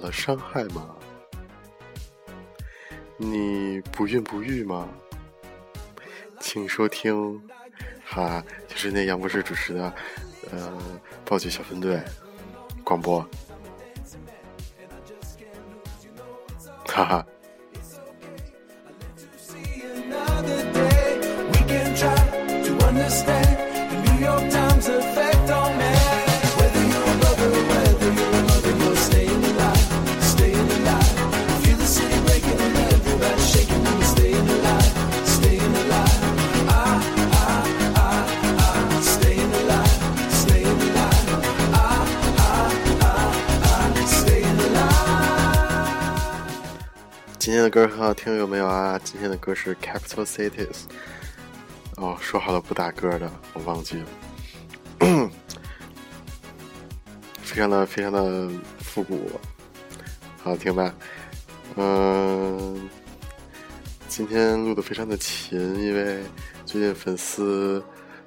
了伤害吗？你不孕不育吗？请收听，哈，就是那杨博士主持的，呃，暴菊小分队广播，哈哈。今听，有没有啊？今天的歌是 Capital Cities。哦，说好了不打歌的，我忘记了。非常的非常的复古，好听吧？嗯，今天录的非常的勤，因为最近粉丝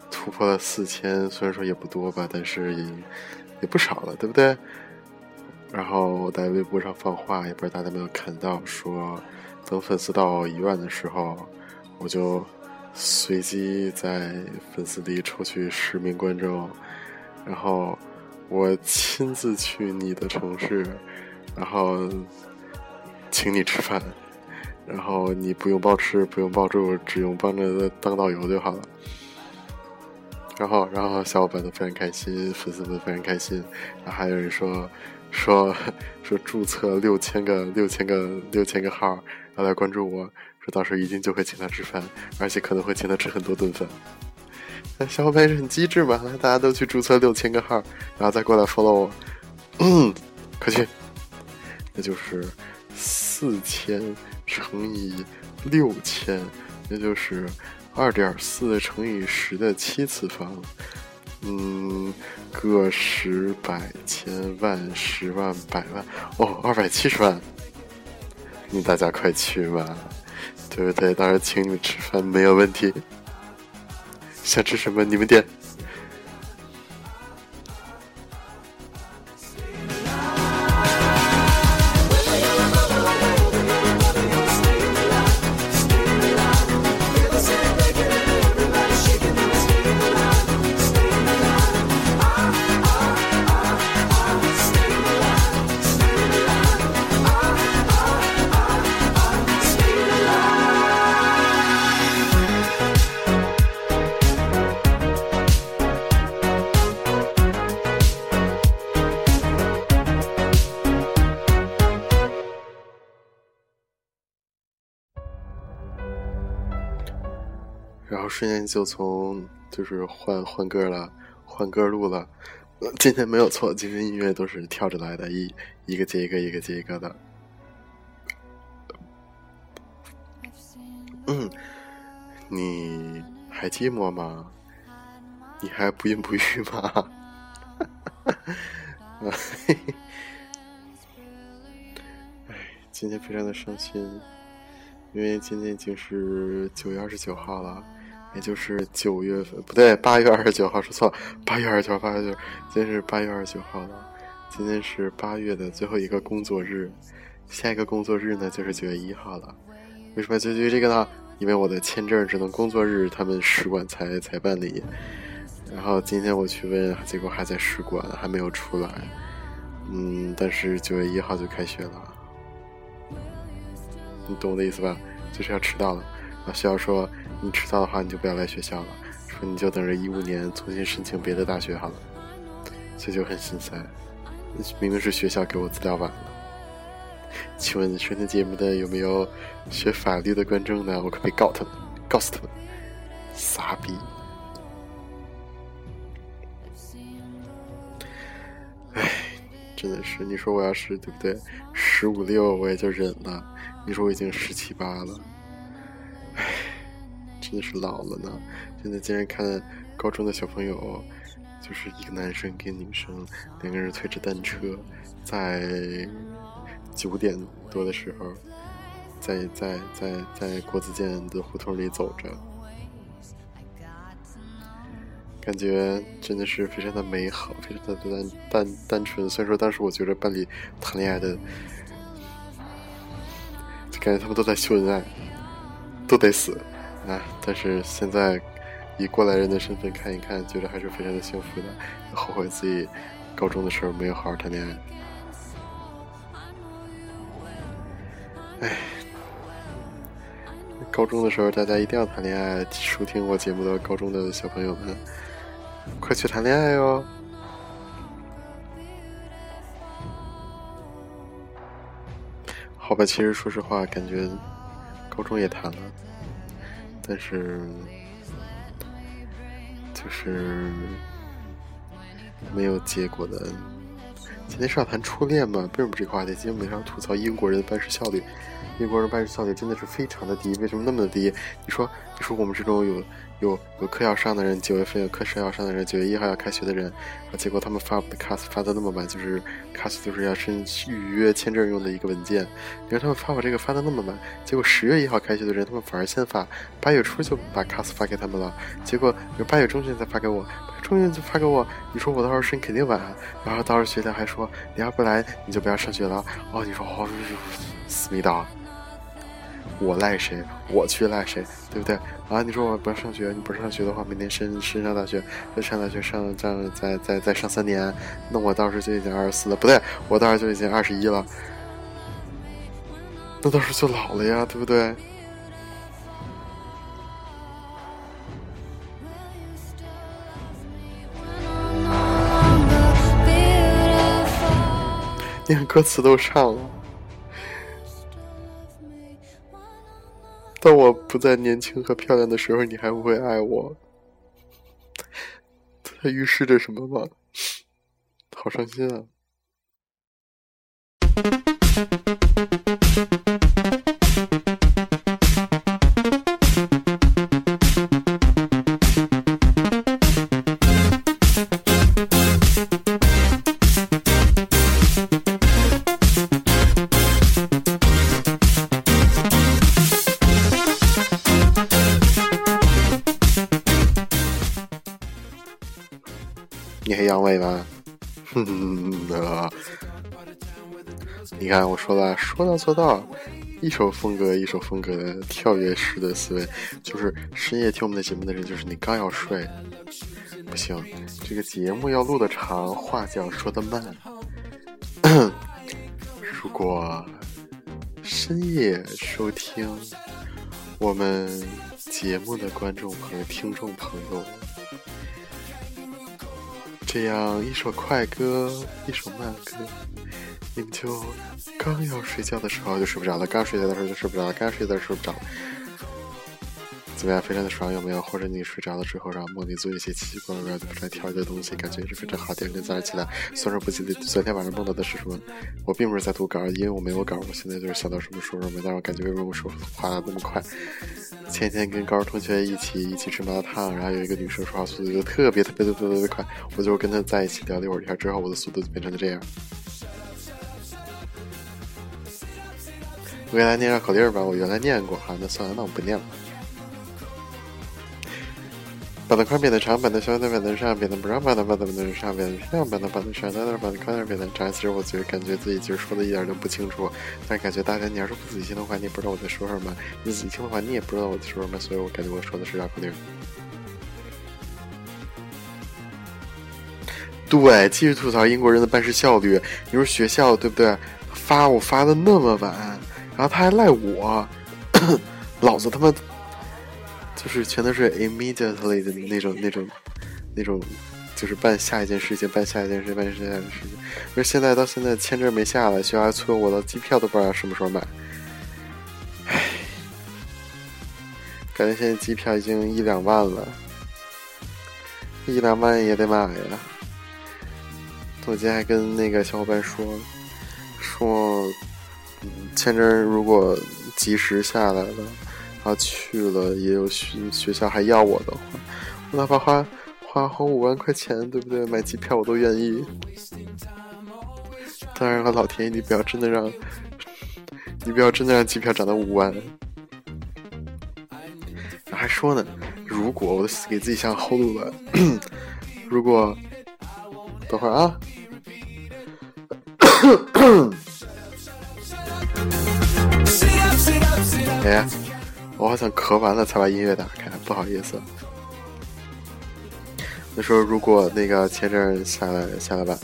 突破了四千，虽然说也不多吧，但是也也不少了，对不对？然后我在微博上放话，也不知道大家有没有看到，说等粉丝到一万的时候，我就随机在粉丝里抽取十名观众，然后我亲自去你的城市，然后请你吃饭，然后你不用包吃，不用包住，只用帮着当导游就好了。然后，然后小伙伴都非常开心，粉丝们非常开心，然后还有人说。说说注册六千个六千个六千个号，他来关注我，说到时候一定就会请他吃饭，而且可能会请他吃很多顿饭。那小伙伴是很机智嘛？大家都去注册六千个号，然后再过来 follow 我。嗯，快去！那就是四千乘以六千，那就是二点四乘以十的七次方。嗯，个十百千万十万百万哦，二百七十万，你大家快去吧，对不对？到时候请你们吃饭没有问题，想吃什么你们点。然后瞬间就从就是换换歌了，换歌录了。今天没有错，今天音乐都是跳着来的，一一个接一个，一个接一个的。嗯，你还寂寞吗？你还不孕不育吗？哎，今天非常的伤心，因为今天已经是九月二十九号了。也就是九月份，不对，八月二十九号，说错了，八月二十九，八月九，今天是八月二十九号了，今天是八月的最后一个工作日，下一个工作日呢就是九月一号了。为什么就就这个呢？因为我的签证只能工作日他们使馆才才办理，然后今天我去问，结果还在使馆，还没有出来。嗯，但是九月一号就开学了，你懂我的意思吧？就是要迟到了，然后学校说。你迟到的话，你就不要来学校了。说你就等着一五年重新申请别的大学好了。所以就很心塞，明明是学校给我资料晚了。请问收听节目的有没有学法律的观众呢？我可不可以告他们，告诉他们，傻逼！哎，真的是，你说我要是对不对？十五六我也就忍了。你说我已经十七八了。真的是老了呢！现在竟然看高中的小朋友，就是一个男生跟女生两个人推着单车，在九点多的时候，在在在在国子监的胡同里走着。感觉真的是非常的美好，非常的单单单纯。虽然说当时我觉得班里谈恋爱的，就感觉他们都在秀恩爱，都得死啊！但是现在以过来人的身份看一看，觉得还是非常的幸福的。后悔自己高中的时候没有好好谈恋爱。哎，高中的时候大家一定要谈恋爱。收听我节目的高中的小朋友们。快去谈恋爱哟！好吧，其实说实话，感觉高中也谈了，但是就是没有结果的。今天是要谈初恋嘛？为什么这个话题？今天我们要吐槽英国人的办事效率。英国人办事效率真的是非常的低，为什么那么低？你说，你说我们这种有有有课要上的人，九月份有课时要上的人，九月一号要开学的人，啊，结果他们发 CAS 发的那么晚，就是 CAS 就是要申预约签证用的一个文件，你说他们发我这个发的那么晚，结果十月一号开学的人，他们反而先发，八月初就把 CAS 发给他们了，结果有八月中旬才发给我，中旬就发给我，你说我到时候申肯定晚，然后到时候学校还说你要不来你就不要上学了，哦，你说哦，思密达。我赖谁？我去赖谁？对不对？啊！你说我不要上学，你不上学的话，明年升升上大学，再上大学上这样再再再上三年，那我到时候就已经二十四了，不对，我到时候就已经二十一了，那到时候就老了呀，对不对？连歌词都上了。当我不再年轻和漂亮的时候，你还会不会爱我？它预示着什么吗？好伤心啊！你还阳痿吗？你看我说了，说到做到，一首风格一首风格的跳跃式的思维，就是深夜听我们的节目的人，就是你刚要睡，不行，这个节目要录的长，话讲说的慢。如果深夜收听我们节目的观众朋友、听众朋友。这样一首快歌，一首慢歌，你们就刚要睡觉的时候就睡不着了，刚睡觉的时候就睡不着了，刚睡觉的时候睡不着。怎么样？非常的爽，有没有？或者你睡着了之后，然后梦里做一些奇奇怪怪的、不太调的东西，感觉也是非常好。第二天早上起来，虽然不记得昨天晚上梦到的是什么，我并不是在读稿，因为我没有稿，我现在就是想到什么说什么。但是我感觉为什么我说话那么快？前天跟高中同学一起一起吃麻辣烫，然后有一个女生说话速度就特别特别的特别快，我就跟她在一起聊了一会儿天之后，我的速度就变成了这样。我给大家念绕口令吧，我原来念过哈，那算了，那我不念了。板凳宽，扁的长，板的小，板的上，扁的不让，板凳板的板的上，扁的漂亮，板凳板的上，板的板凳宽点，扁的长。其实我觉得感觉自己其实说的一点都不清楚，但是感觉大家你要是不仔细听的话，你也不知道我在说什么；你仔细听的话，你也不知道我在说什么。所以我感觉我说的是绕口令。对，继续吐槽英国人的办事效率。你说学校对不对？发我发的那么晚，然后他还赖我，老子他妈。就是全都是 immediately 的那种、那种、那种，就是办下一件事情，办下一件事，办下一件事情。而现在到现在签证没下来，学校还催我，的机票都不知道什么时候买。唉，感觉现在机票已经一两万了，一两万也得买呀。我今天还跟那个小伙伴说，说签证如果及时下来了。他去了，也有学学校还要我的话，哪怕花花花五万块钱，对不对？买机票我都愿意。当然了，老天爷，你不要真的让，你不要真的让机票涨到五万。还说呢，如果我给自己想后路了，如果等会儿啊。哎，我好像咳完了才把音乐打开，不好意思。那时候如果那个签证下来下来晚了，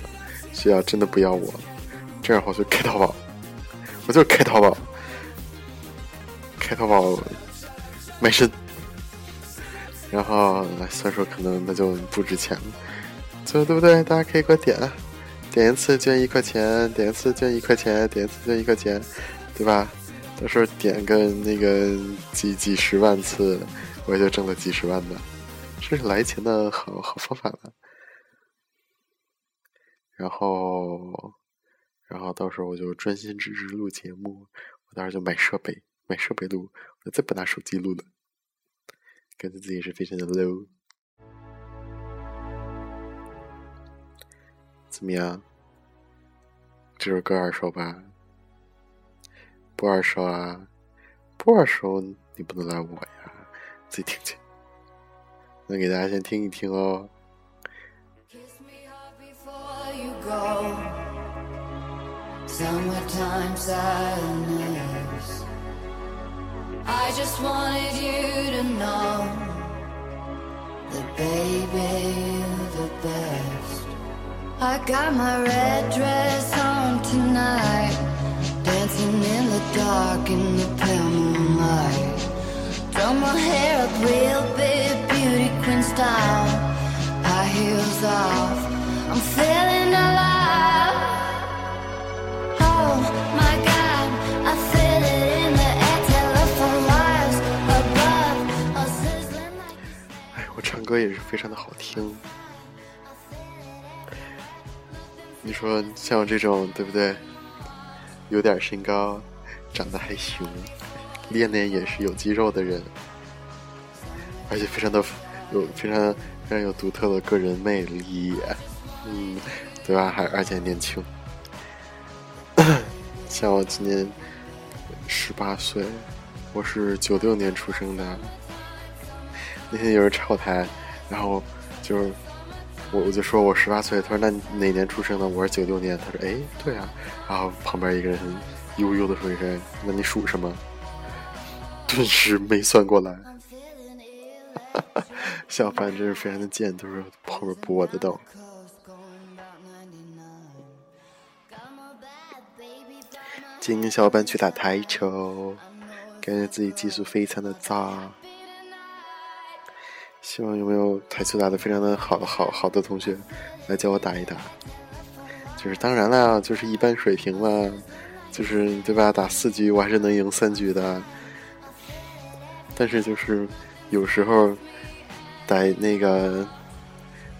学校真的不要我，这样我就开淘宝，我就开淘宝，开淘宝卖身，然后所以说可能那就不值钱了，就对不对？大家可以给我点，点一次捐一块钱，点一次捐一块钱，点一次捐一块钱，对吧？到时候点个那个几几十万次，我也就挣了几十万的。这是来钱的好好方法了，然后，然后到时候我就专心致志录节目，我到时候就买设备，买设备录，我再不拿手机录了，感觉自己是非常的 low。怎么样？这首歌耳熟吧？不耳熟啊？不耳熟，你不能赖我呀，自己听听。那给大家先听一听哦。Summertime sadness. I just wanted you to know that baby you're the best. I got my red dress on tonight, Dancing in the dark in the pale moonlight. Done my hair up real big beauty queen style. High heels off, I'm feeling alive. Oh my god, I feel it in the air. Telephone wires above, a sizzling like. 哎，我唱歌也是非常的好听。你说像我这种对不对？有点身高，长得还行，练练也是有肌肉的人。而且非常的有非常非常有独特的个人魅力，嗯，对吧？还而且年轻，像我今年十八岁，我是九六年出生的。那天有人插我台，然后就是我我就说我十八岁，他说那哪年出生的？我是九六年，他说哎对啊，然后旁边一个人悠悠的说一声，那你属什么？顿时没算过来。小凡真是非常的贱，都是后面补我的刀。今天小伙伴去打台球，感觉自己技术非常的渣。希望有没有台球打的非常的好好好的同学来教我打一打。就是当然了，就是一般水平了，就是对吧？打四局我还是能赢三局的。但是就是有时候。打那个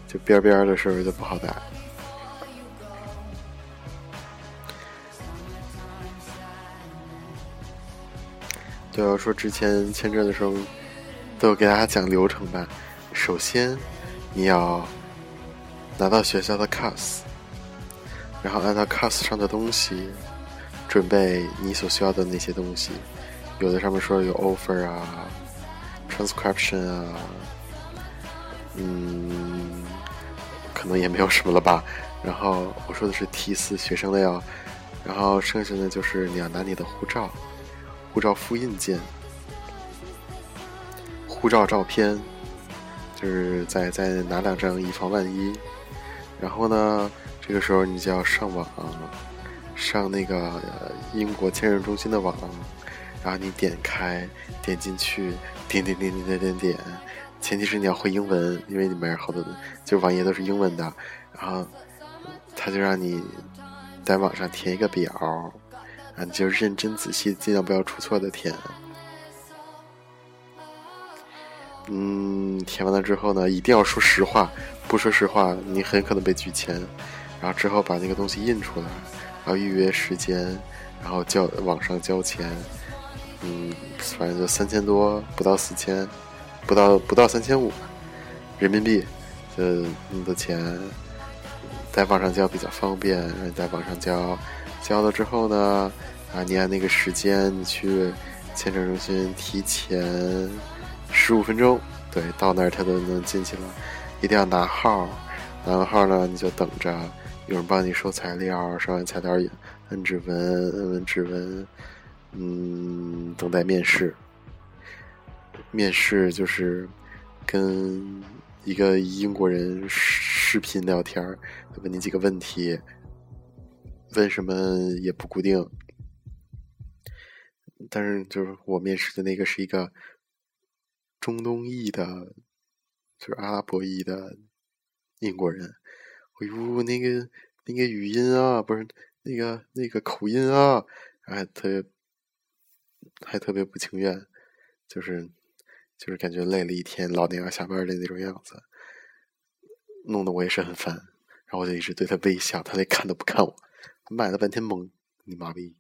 就边边的时候就不好打。对，我说之前签证的时候，都给大家讲流程吧。首先，你要拿到学校的 CAS，然后按照 CAS 上的东西准备你所需要的那些东西。有的上面说有 offer 啊，transcription 啊。嗯，可能也没有什么了吧。然后我说的是 T 四学生的要，然后剩下的就是你要拿你的护照、护照复印件、护照照片，就是再再拿两张以防万一。然后呢，这个时候你就要上网，上那个英国签证中心的网，然后你点开，点进去，点点点点点点点。前提是你要会英文，因为里面好多就网页都是英文的，然后他就让你在网上填一个表，啊，你就认真仔细，尽量不要出错的填。嗯，填完了之后呢，一定要说实话，不说实话你很可能被拒签。然后之后把那个东西印出来，然后预约时间，然后交网上交钱，嗯，反正就三千多，不到四千。不到不到三千五人民币，呃，那么多钱，在网上交比较方便。然后在网上交，交了之后呢，啊，你按那个时间，你去签证中心提前十五分钟对，到那儿他都能进去了。一定要拿号，拿完号呢，你就等着有人帮你收材料，收完材料摁指纹，摁完指纹，嗯，等待面试。面试就是跟一个英国人视频聊天问你几个问题，问什么也不固定。但是就是我面试的那个是一个中东裔的，就是阿拉伯裔的英国人。哎呦，那个那个语音啊，不是那个那个口音啊，还特别还特别不情愿，就是。就是感觉累了一天，老娘要下班的那种样子，弄得我也是很烦。然后我就一直对他微笑，他连看都不看我，卖了半天萌，你妈逼！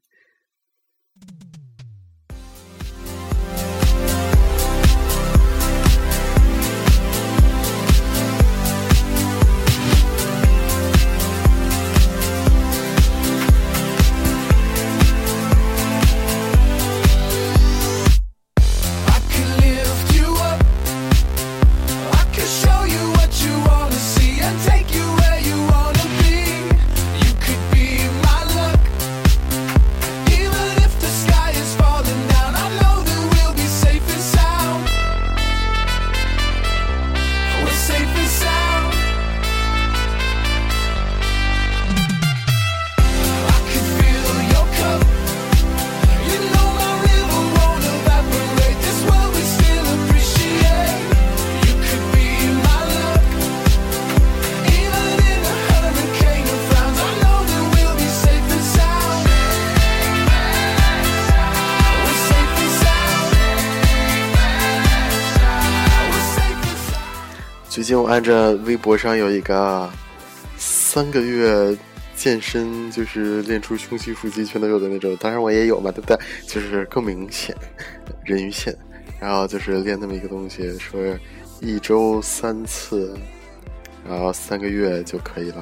最近我按着微博上有一个三个月健身，就是练出胸肌、腹肌全都有的那种，当然我也有嘛，对不对？就是更明显，人鱼线，然后就是练那么一个东西，说一周三次，然后三个月就可以了。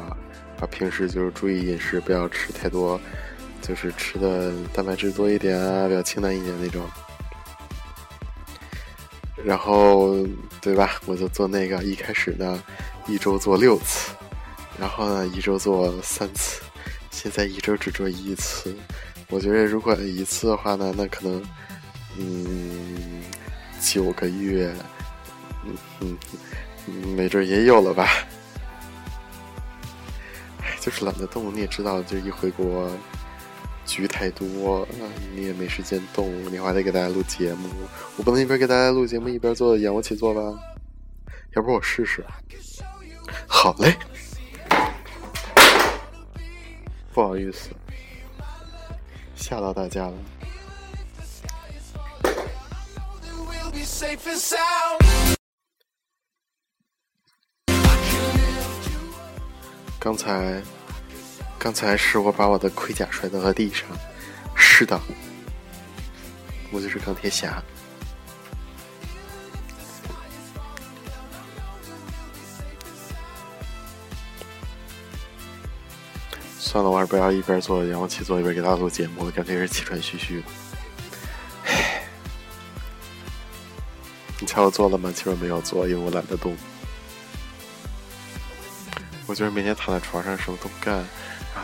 啊，平时就是注意饮食，不要吃太多，就是吃的蛋白质多一点啊，比较清淡一点那种。然后，对吧？我就做那个，一开始呢，一周做六次，然后呢，一周做三次，现在一周只做一次。我觉得如果一次的话呢，那可能，嗯，九个月，嗯嗯，没准也有了吧。哎，就是懒得动。你也知道，就一回国。局太多，你也没时间动，你还得给大家录节目，我不能一边给大家录节目一边做仰卧起坐吧？要不我试试？好嘞，不好意思，吓到大家了。刚才。刚才是我把我的盔甲摔到了地上，是的，我就是钢铁侠。算了，我还是不要一边做仰卧起坐一边给大家录节目，干脆是气喘吁吁的。唉，你猜我做了吗？其实没有做，因为我懒得动。我觉得每天躺在床上什么都不干。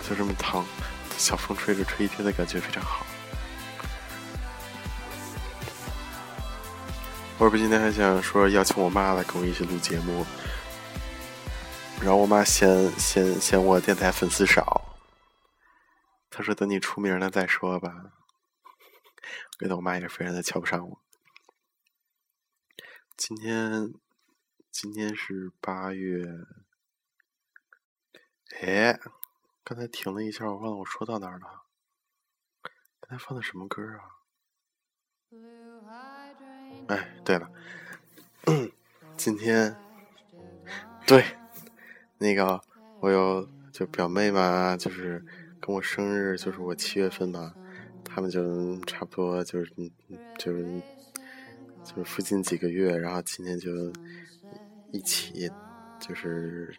就这么躺，小风吹着吹一天的感觉非常好。我不今天还想说邀请我妈来跟我一起录节目，然后我妈嫌嫌嫌我电台粉丝少，她说等你出名了再说吧。我觉得我妈也非常的瞧不上我。今天今天是八月，哎。刚才停了一下，我忘了我说到哪儿了。刚才放的什么歌啊？哎，对了，今天对那个我有就表妹嘛，就是跟我生日，就是我七月份嘛，他们就差不多就是就是就是附近几个月，然后今天就一起就是。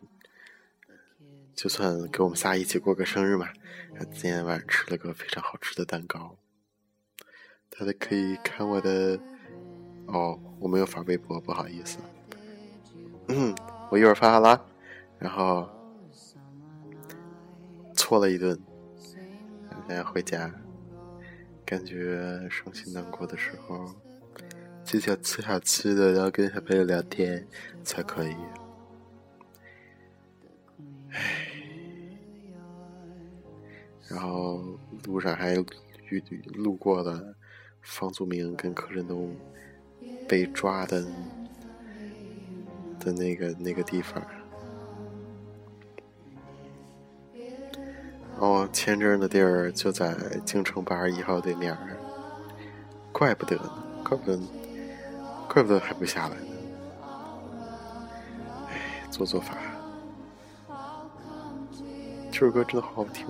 就算给我们仨一起过个生日嘛，今天晚上吃了个非常好吃的蛋糕。大家可以看我的，哦，我没有发微博，不好意思。嗯，我一会儿发好了，然后错了一顿，现在回家，感觉伤心难过的时候，就想吃好吃的，然后跟小朋友聊天才可以。唉，然后路上还遇路过了方祖明跟柯震东被抓的的那个那个地方。哦，签证的地儿就在京城八十一号对面怪不得呢，怪不得，怪不得还不下来呢。唉，做做法。这首歌真的好好听。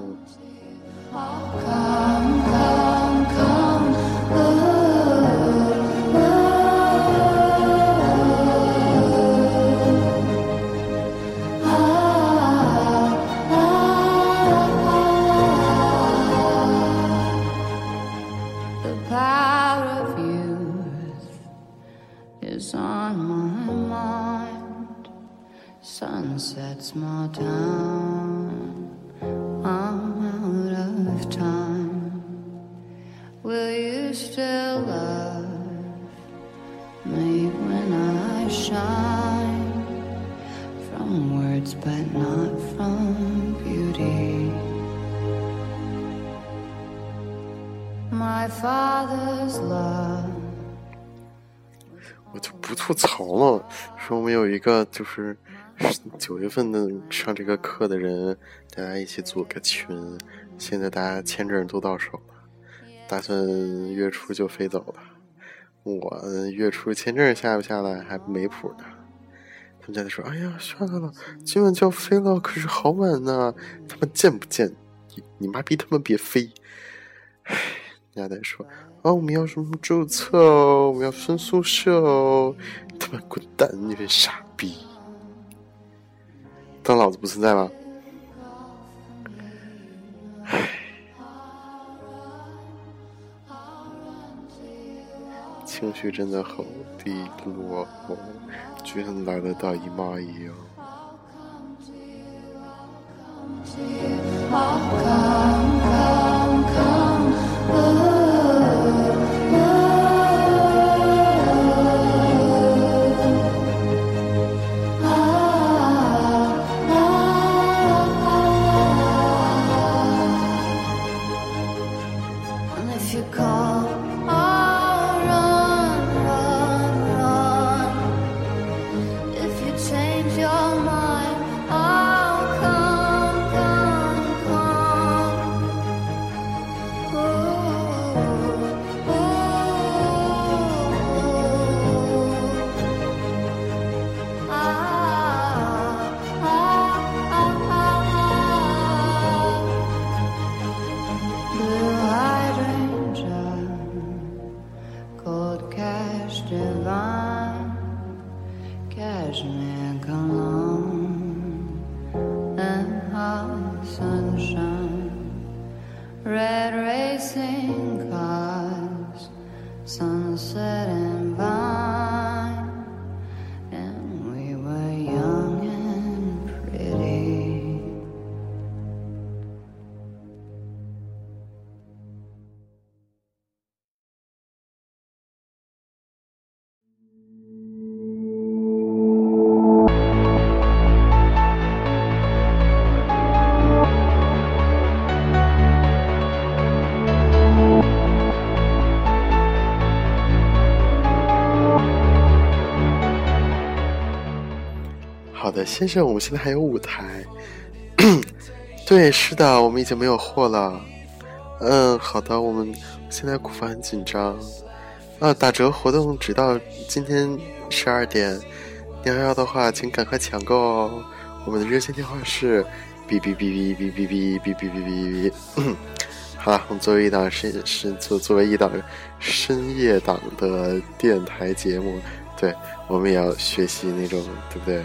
就是九月份的上这个课的人，大家一起组个群。现在大家签证都到手了，打算月初就飞走了。我月初签证下不下来还没谱呢。他们家在说：“哎呀，算了了，今晚就要飞了，可是好晚呢。”他们贱不贱？你你妈逼他们别飞！唉，人家在说：“啊，我们要什么注册哦？我们要分宿舍哦！”他妈滚蛋！你个傻逼！当老子不存在吗？唉，情绪真的好低落，居然来了大姨妈一样。先生，我们现在还有舞台。对，是的，我们已经没有货了。嗯，好的，我们现在库房很紧张。啊，打折活动直到今天十二点。你要要的话，请赶快抢购哦。我们的热线电话是哔哔哔哔哔哔哔哔哔哔哔。好了，我们作为一档深是作作为一档深夜档的电台节目，对我们也要学习那种，对不对？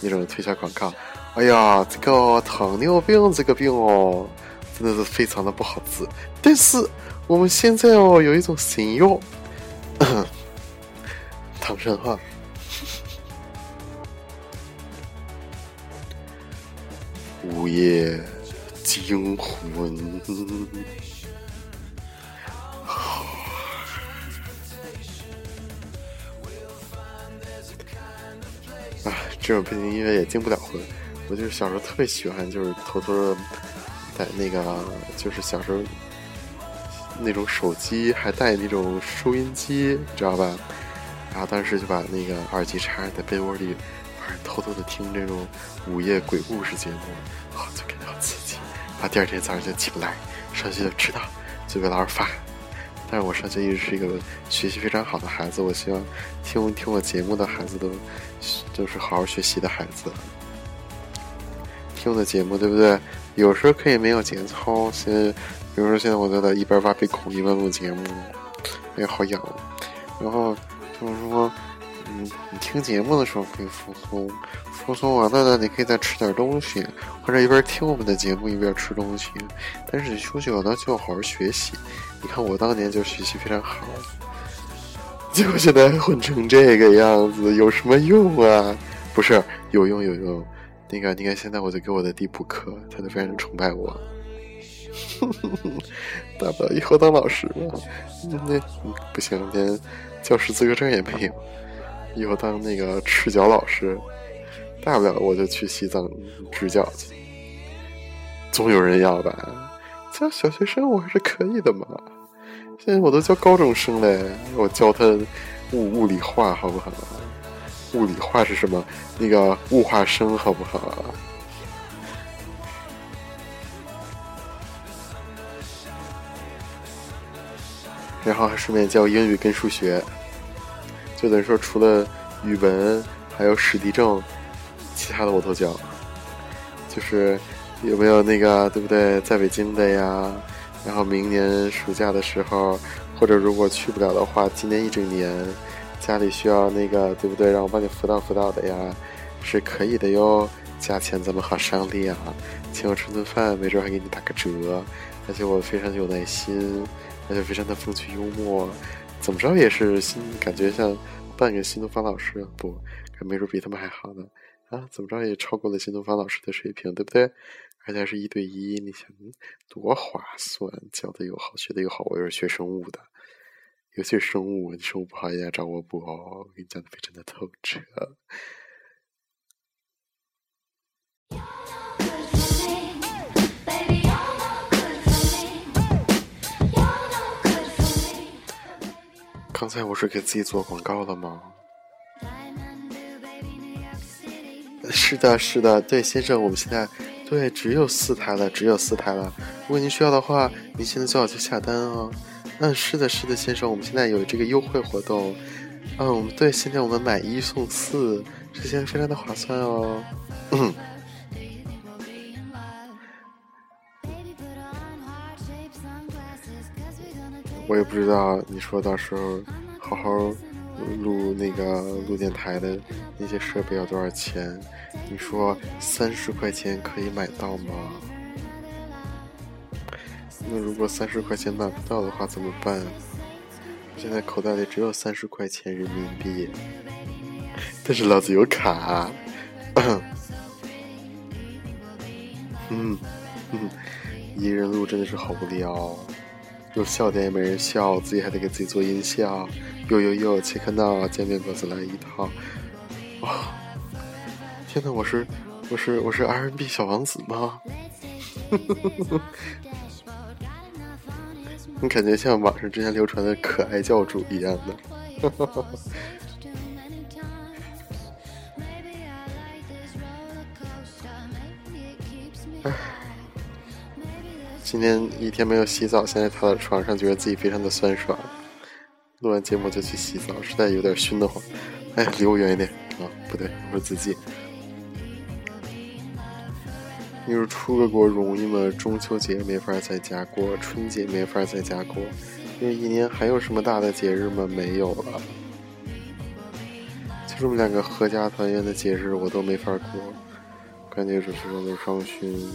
你种推销广告，哎呀，这个糖尿病这个病哦，真的是非常的不好治。但是我们现在哦，有一种新药，唐山话。午夜惊魂。这种背景音乐也惊不了魂。我就是小时候特别喜欢，就是偷偷的在那个，就是小时候那种手机还带那种收音机，知道吧？然后当时就把那个耳机插在被窝里，偷偷的听这种午夜鬼故事节目，啊，就感觉好刺激。然后第二天早上就起不来，上学就迟到，就被老师罚。但是我上学一直是一个学习非常好的孩子，我希望听听我节目的孩子都就是好好学习的孩子。听我的节目对不对？有时候可以没有节操。现在，比如说现在我都在一边挖鼻孔一边录节目，哎呀好痒。然后就是说，你听节目的时候可以放松，放松完了呢，你可以再吃点东西，或者一边听我们的节目一边吃东西。但是你休息了呢，就要好好学习。你看我当年就学习非常好，结果现在混成这个样子，有什么用啊？不是有用有用，那个你看现在我就给我的弟补课，他就非常崇拜我，大不了以后当老师嘛。那不行，连教师资格证也没有，以后当那个赤脚老师，大不了我就去西藏支教去，总有人要吧。教小学生我还是可以的嘛，现在我都教高中生嘞，我教他物物理化好不好？物理化是什么？那个物化生好不好？然后还顺便教英语跟数学，就等于说除了语文还有史地政，其他的我都教，就是。有没有那个对不对？在北京的呀，然后明年暑假的时候，或者如果去不了的话，今年一整年家里需要那个对不对？让我帮你辅导辅导的呀，是可以的哟。价钱咱们好商量，请我吃顿饭，没准还给你打个折。而且我非常有耐心，而且非常的风趣幽默，怎么着也是新感觉像半个新东方老师，不，没准比他们还好呢。啊，怎么着也超过了新东方老师的水平，对不对？而且还是一对一，你想多划算？教的又好，学的又好。我又是学生物的，尤其是生物，你生物不好，也要找我补。我给你讲的非常的透彻。刚才我是给自己做广告了吗？是的，是的，对，先生，我们现在。对，只有四台了，只有四台了。如果您需要的话，您现在最好去下单哦。嗯，是的，是的，先生，我们现在有这个优惠活动。嗯，对，现在我们买一送四，这些非常的划算哦。嗯。我也不知道，你说到时候好好录那个录电台的那些设备要多少钱？你说三十块钱可以买到吗？那如果三十块钱买不到的话怎么办？现在口袋里只有三十块钱人民币，但是老子有卡。嗯嗯，一人录真的是好无聊，有笑点也没人笑，自己还得给自己做音效。哟哟哟，切克闹，见面果子来一套。哇！天呐，我是我是我是 R&B 小王子吗？你感觉像网上之前流传的可爱教主一样的。今天一天没有洗澡，现在躺在床上，觉得自己非常的酸爽。录完节目就去洗澡，实在有点熏得慌。哎，离我远一点啊！不对，我是自己。你说出个国容易吗？中秋节没法在家过，春节没法在家过，因为一年还有什么大的节日吗？没有了。就这么两个合家团圆的节日，我都没法过，感觉是非常的伤心。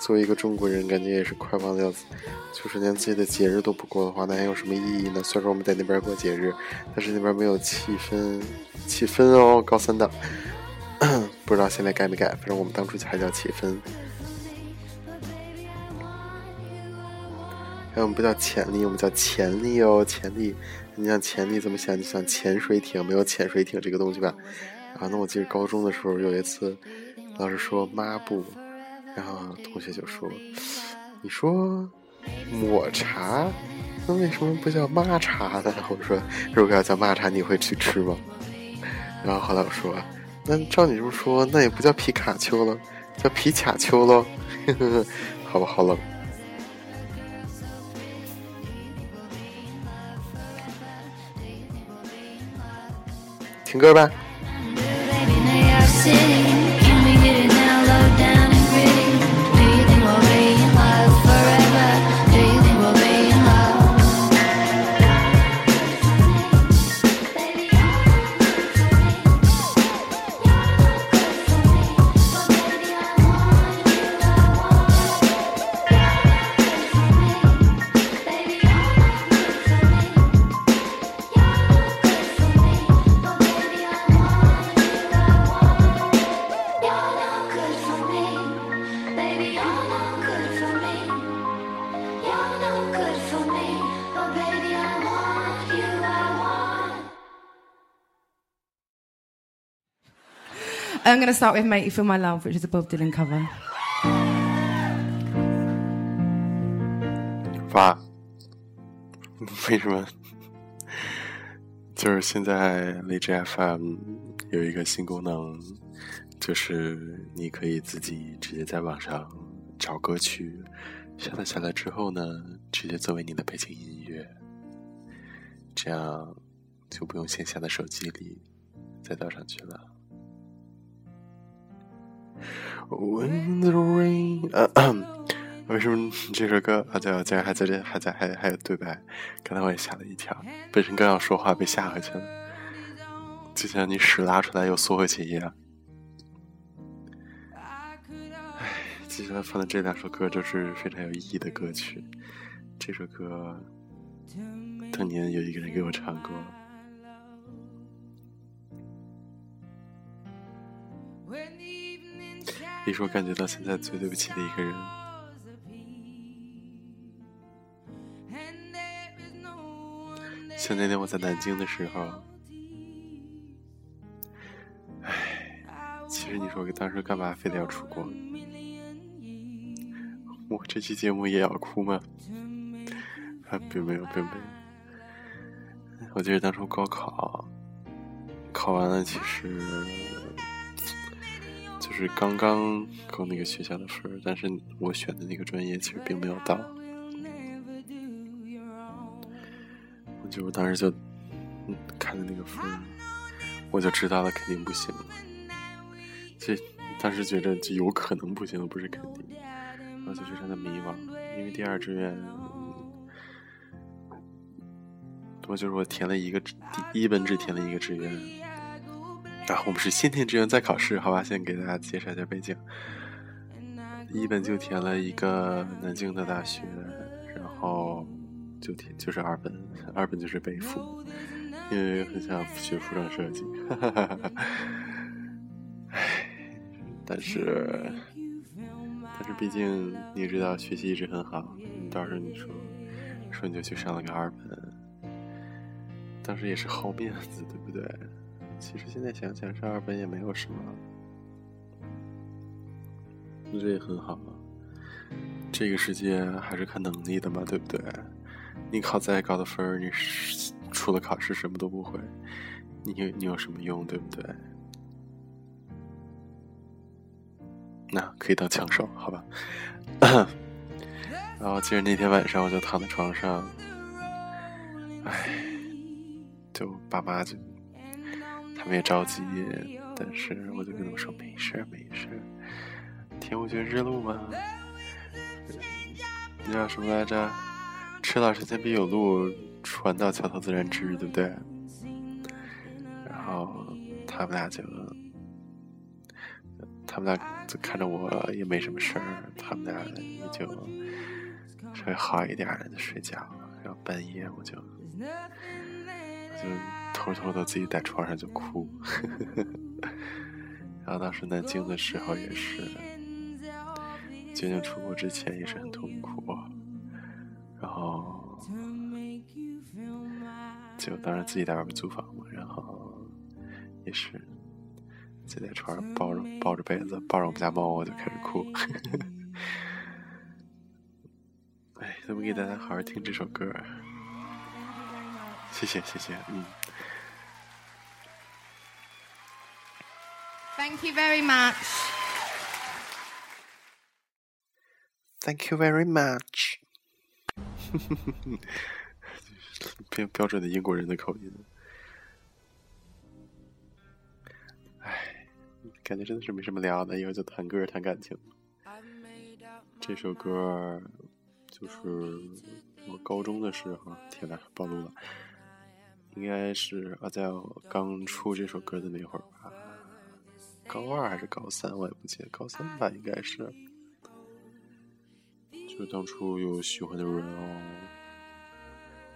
作为一个中国人，感觉也是快忘掉，就是连自己的节日都不过的话，那还有什么意义呢？虽然说我们在那边过节日，但是那边没有气氛，气氛哦，高三的。不知道现在改没改，反正我们当初还叫气氛。哎，我们不叫潜力，我们叫潜力哦，潜力。你想潜力怎么想？就想潜水艇，没有潜水艇这个东西吧？啊，那我记得高中的时候有一次，老师说抹布，然后同学就说：“你说抹茶，那为什么不叫抹茶呢？”我说：“如果要叫抹茶，你会去吃吗？”然后后来我说：“那照你这么说，那也不叫皮卡丘了，叫皮卡丘喽。”好吧，好冷。听歌吧。I'm going to start with Make You Feel My Love, which is a Bob Dylan cover. 哇，为什么？就是现在荔枝 FM 有一个新功能，就是你可以自己直接在网上找歌曲，下载下来之后呢，直接作为你的背景音乐，这样就不用线下的手机里再倒上去了。When the rain，呃为什么这首歌啊？对，竟然还在这，还在，还还有对白，刚才我也吓了一跳，本身刚要说话被吓回去了，就像你屎拉出来又缩回去一样。唉，接下来放的这两首歌都是非常有意义的歌曲。这首歌当年有一个人给我唱过，也是我感觉到现在最对不起的一个人。像那天我在南京的时候，唉，其实你说我当时干嘛非得要出国？我这期节目也要哭吗？啊，并没有，并没有。我记得当初高考考完了，其实就是刚刚够那个学校的分儿，但是我选的那个专业其实并没有到。我就当时就嗯看着那个分儿，我就知道了肯定不行。这当时觉得就有可能不行，不是肯定，然后就非常的迷茫，因为第二志愿。我就是我填了一个第一本只填了一个志愿，然后我们是先填志愿再考试，好吧？先给大家介绍一下背景。一本就填了一个南京的大学，然后就填就是二本，二本就是北服，因为很想学服装设计。唉，但是但是毕竟你也知道学习一直很好，到时候你说说你就去上了个二本。当时也是好面子，对不对？其实现在想想，上二本也没有什么，这也很好啊。这个世界还是看能力的嘛，对不对？你考再高的分儿，你除了考试什么都不会，你有你有什么用，对不对？那可以当枪手，好吧？然后其实那天晚上我就躺在床上，唉。就爸妈就，他们也着急，但是我就跟他们说没事没事儿，天无绝之路嘛。你叫什么来着？迟到时间必有路，船到桥头自然直，对不对？然后他们俩就，他们俩就看着我也没什么事儿，他们俩也就稍微好一点儿就睡觉，然后半夜我就。就偷偷的自己在床上就哭，然后当时南京的时候也是，决定出国之前也是很痛苦，然后就当时自己在外面租房嘛，然后也是自己在床上抱着抱着被子抱着我们家猫，我就开始哭。哎，咱们给大家好好听这首歌，谢谢谢谢，嗯。Thank you very much. Thank you very much 标标准的英国人的口音。唉，感觉真的是没什么聊的，以后就谈歌谈感情。这首歌就是我高中的时候，天呐，暴露了，应该是啊，在我刚出这首歌的那会儿吧，高二还是高三，我也不记得，高三吧，应该是。就当初有喜欢的人哦，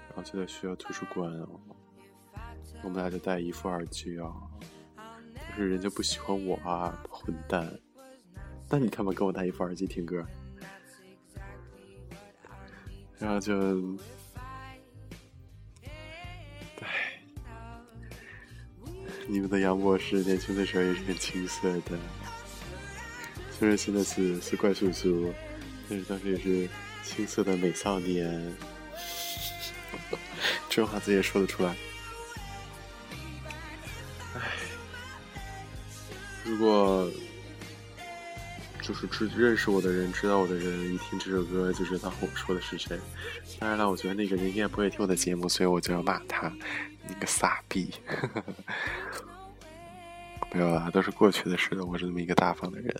然后就在学校图书馆哦，我们俩就戴一副耳机啊，但是人家不喜欢我啊，混蛋！那你他妈跟我戴一副耳机听歌，然后就，你们的杨博士年轻的时候也是很青涩的，虽然现在是是怪叔叔。但是当时也是青涩的美少年，这话自己也说得出来。唉，如果就是知认识我的人，知道我的人，一听这首歌就知道我说的是谁。当然了，我觉得那个人应该不会听我的节目，所以我就要骂他，你个傻逼！没有啦，都是过去的事了。我是这么一个大方的人。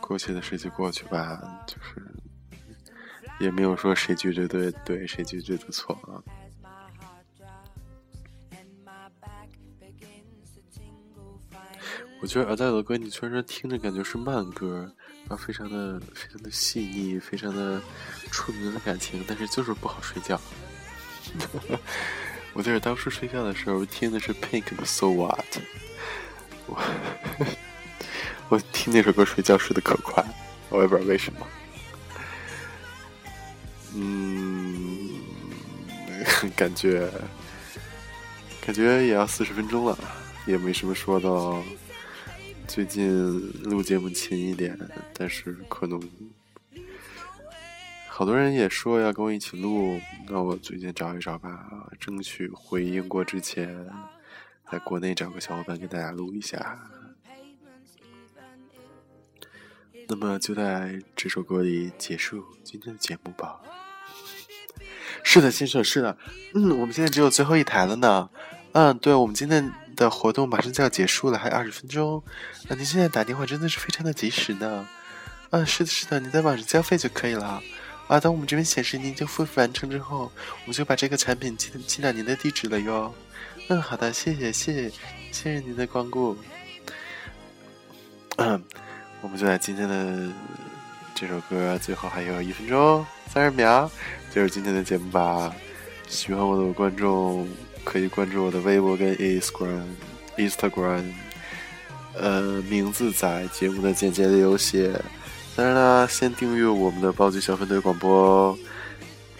过去的事就过去吧，就是也没有说谁绝对对对，谁绝对的错啊。我觉得尔黛尔的歌，你虽然说听着感觉是慢歌，然后非常的非常的细腻，非常的触动人的感情，但是就是不好睡觉。我记得当初睡觉的时候听的是 Pink 的 So What，我。我听那首歌睡觉睡得可快，我也不知道为什么。嗯，感觉感觉也要四十分钟了，也没什么说的。最近录节目勤一点，但是可能好多人也说要跟我一起录，那我最近找一找吧，争取回英国之前，在国内找个小伙伴给大家录一下。那么就在这首歌里结束今天的节目吧。是的，先生，是的，嗯，我们现在只有最后一台了呢。嗯，对，我们今天的活动马上就要结束了，还有二十分钟。啊，您现在打电话真的是非常的及时呢。嗯，是的，是的，您在网上交费就可以了。啊，等我们这边显示您已经付费完成之后，我们就把这个产品寄寄到您的地址了哟。嗯，好的，谢谢，谢谢，谢谢您的光顾。嗯。我们就在今天的这首歌最后还有一分钟三十秒，就是今天的节目吧。喜欢我的观众可以关注我的微博跟 Instagram，Instagram，呃，名字在节目的简介里有写。当然啦，先订阅我们的暴击小分队广播，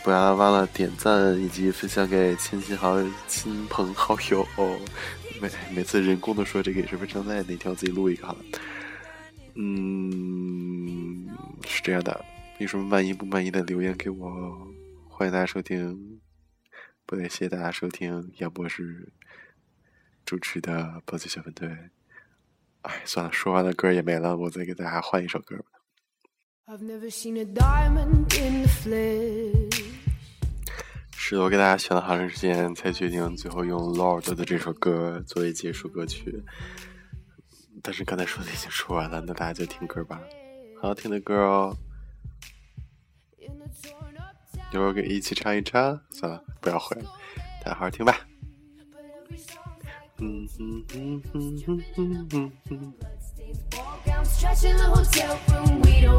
不要忘了点赞以及分享给亲戚好亲朋好友哦。每每次人工的说这个也是非常累，哪天我自己录一个好了。嗯，是这样的，有什么满意不满意的留言给我，欢迎大家收听，不对，谢谢大家收听杨博士主持的《暴击小分队》。哎，算了，说完了歌也没了，我再给大家换一首歌吧。是的，我给大家选了好长时间，才决定最后用 Lord 的这首歌作为结束歌曲。但是刚才说的已经说完了，那大家就听歌吧，好好听的歌哦。In a 一会儿给一起唱一唱，算了，不要回了，大家好好听吧。but every song 嗯哼哼哼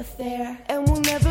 Affair, and we'll never